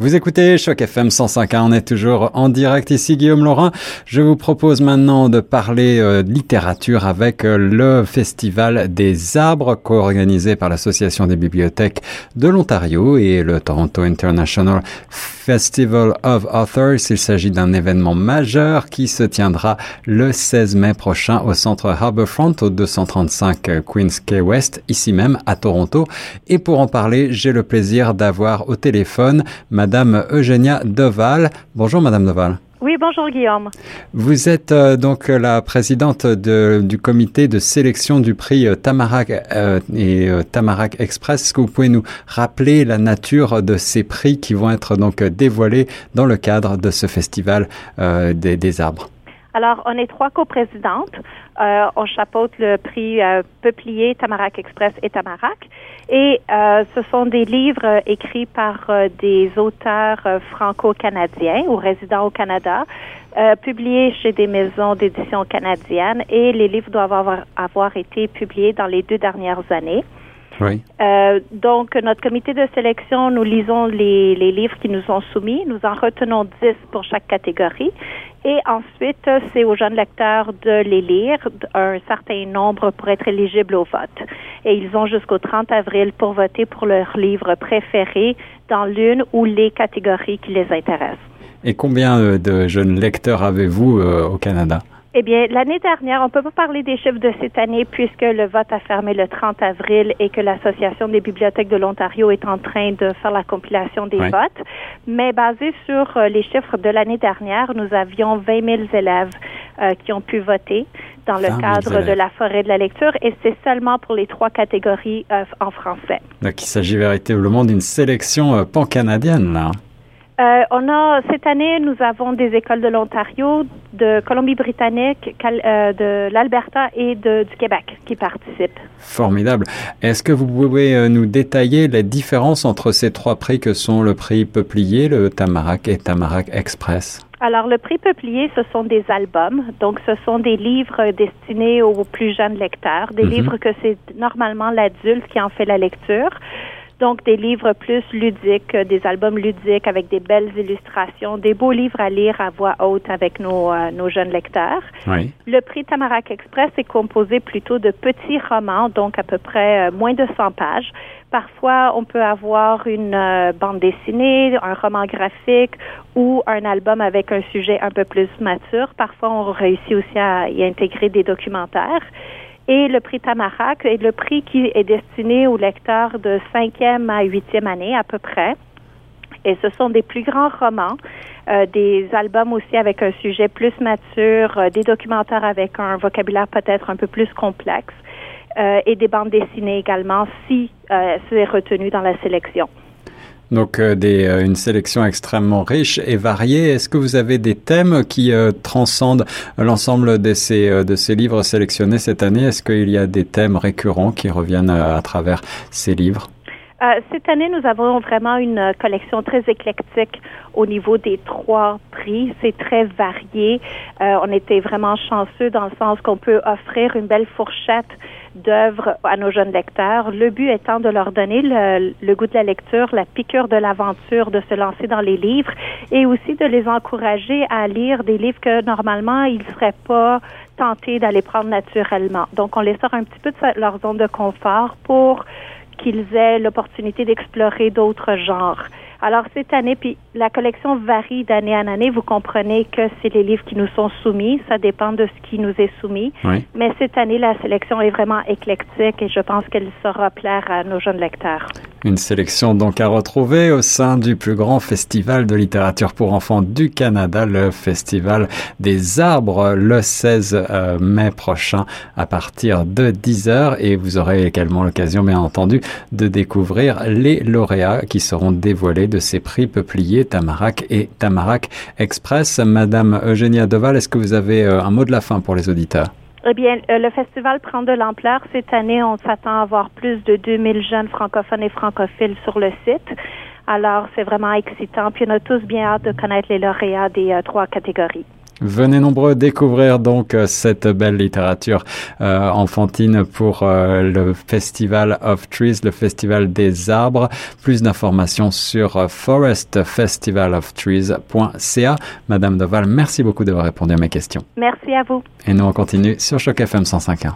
Vous écoutez Choc FM 105.1, on est toujours en direct ici Guillaume Laurin. Je vous propose maintenant de parler euh, littérature avec euh, le Festival des arbres co-organisé par l'Association des bibliothèques de l'Ontario et le Toronto International Festival of Authors. Il s'agit d'un événement majeur qui se tiendra le 16 mai prochain au centre Harbourfront au 235 Queens Quay West, ici même à Toronto. Et pour en parler, j'ai le plaisir d'avoir au téléphone Eugénia Deval. Bonjour Madame Deval. Oui, bonjour Guillaume. Vous êtes euh, donc la présidente de, du comité de sélection du prix euh, Tamarack euh, et Tamarack Express. Est-ce que vous pouvez nous rappeler la nature de ces prix qui vont être donc dévoilés dans le cadre de ce festival des, des arbres? Alors, on est trois coprésidentes. Euh, on chapeaute le prix euh, Peuplier, Tamarack Express et Tamarack. Et euh, ce sont des livres écrits par euh, des auteurs euh, franco-canadiens ou résidents au Canada, publiés chez des maisons d'édition canadiennes. Et les livres doivent avoir été publiés dans les deux dernières années. Oui. Euh, donc, notre comité de sélection, nous lisons les, les, livres qui nous sont soumis. Nous en retenons 10 pour chaque catégorie. Et ensuite, c'est aux jeunes lecteurs de les lire, un certain nombre pour être éligibles au vote. Et ils ont jusqu'au 30 avril pour voter pour leur livre préféré dans l'une ou les catégories qui les intéressent. Et combien euh, de jeunes lecteurs avez-vous euh, au Canada? Eh bien, l'année dernière, on ne peut pas parler des chiffres de cette année puisque le vote a fermé le 30 avril et que l'Association des bibliothèques de l'Ontario est en train de faire la compilation des Oui. votes. Mais basé sur euh, les chiffres de l'année dernière, nous avions 20 000 élèves euh, qui ont pu voter dans 20 000 le cadre de la forêt de la lecture et c'est seulement pour les trois catégories euh, en français. Donc, il s'agit véritablement d'une sélection euh, pan-canadienne, là. Euh, on a cette année, nous avons des écoles de l'Ontario, de Colombie-Britannique, euh, de l'Alberta et de, du Québec qui participent. Formidable. Est-ce que vous pouvez euh, nous détailler les différences entre ces trois prix que sont le prix Peuplier, le Tamarack et Tamarack Express? Alors, le prix Peuplier, ce sont des albums. Donc, ce sont des livres destinés aux plus jeunes lecteurs, des Mhm. livres que c'est normalement l'adulte qui en fait la lecture. Donc, des livres plus ludiques, euh, des albums ludiques avec des belles illustrations, des beaux livres à lire à voix haute avec nos, euh, nos jeunes lecteurs. Oui. Le prix Tamarack Express est composé plutôt de petits romans, donc à peu près euh, moins de 100 pages. Parfois, on peut avoir une euh, bande dessinée, un roman graphique ou un album avec un sujet un peu plus mature. Parfois, on réussit aussi à y intégrer des documentaires. Et le prix Tamarack est le prix qui est destiné aux lecteurs de cinquième à huitième année à peu près. Et ce sont des plus grands romans, euh, des albums aussi avec un sujet plus mature, euh, des documentaires avec un vocabulaire peut-être un peu plus complexe euh, et des bandes dessinées également si euh, c'est retenu dans la sélection. Donc euh, des, euh, une sélection extrêmement riche et variée. Est-ce que vous avez des thèmes qui euh, transcendent l'ensemble de ces, de ces livres sélectionnés cette année? Est-ce qu'il y a des thèmes récurrents qui reviennent à travers ces livres? Euh, cette année, nous avons vraiment une euh, collection très éclectique au niveau des trois prix. C'est très varié. Euh, on était vraiment chanceux dans le sens qu'on peut offrir une belle fourchette d'œuvres à nos jeunes lecteurs. Le but étant de leur donner le, le goût de la lecture, la piqûre de l'aventure, de se lancer dans les livres et aussi de les encourager à lire des livres que normalement ils ne seraient pas tentés d'aller prendre naturellement. Donc, on les sort un petit peu de leur zone de confort pour qu'ils aient l'opportunité d'explorer d'autres genres. Alors cette année, puis la collection varie d'année en année. Vous comprenez que c'est les livres qui nous sont soumis. Ça dépend de ce qui nous est soumis. Oui. Mais cette année, la sélection est vraiment éclectique et je pense qu'elle saura plaire à nos jeunes lecteurs. Une sélection donc à retrouver au sein du plus grand festival de littérature pour enfants du Canada, le Festival des arbres, le 16 euh, mai prochain à partir de 10h. Et vous aurez également l'occasion, bien entendu, de découvrir les lauréats qui seront dévoilés de ces prix peupliers Tamarack et Tamarack Express. Madame Eugénia Deval, est-ce que vous avez euh, un mot de la fin pour les auditeurs? Eh bien, euh, le festival prend de l'ampleur. Cette année, on s'attend à avoir plus de 2000 jeunes francophones et francophiles sur le site. Alors, c'est vraiment excitant. Puis, on a tous bien hâte de connaître les lauréats des euh, trois catégories. Venez nombreux découvrir donc cette belle littérature enfantine pour le Festival of Trees, le Festival des arbres. Plus d'informations sur forestfestivalofTrees.ca. Madame Doval, merci beaucoup d'avoir répondu à mes questions. Merci à vous. Et nous on continue sur Choc FM 105.1.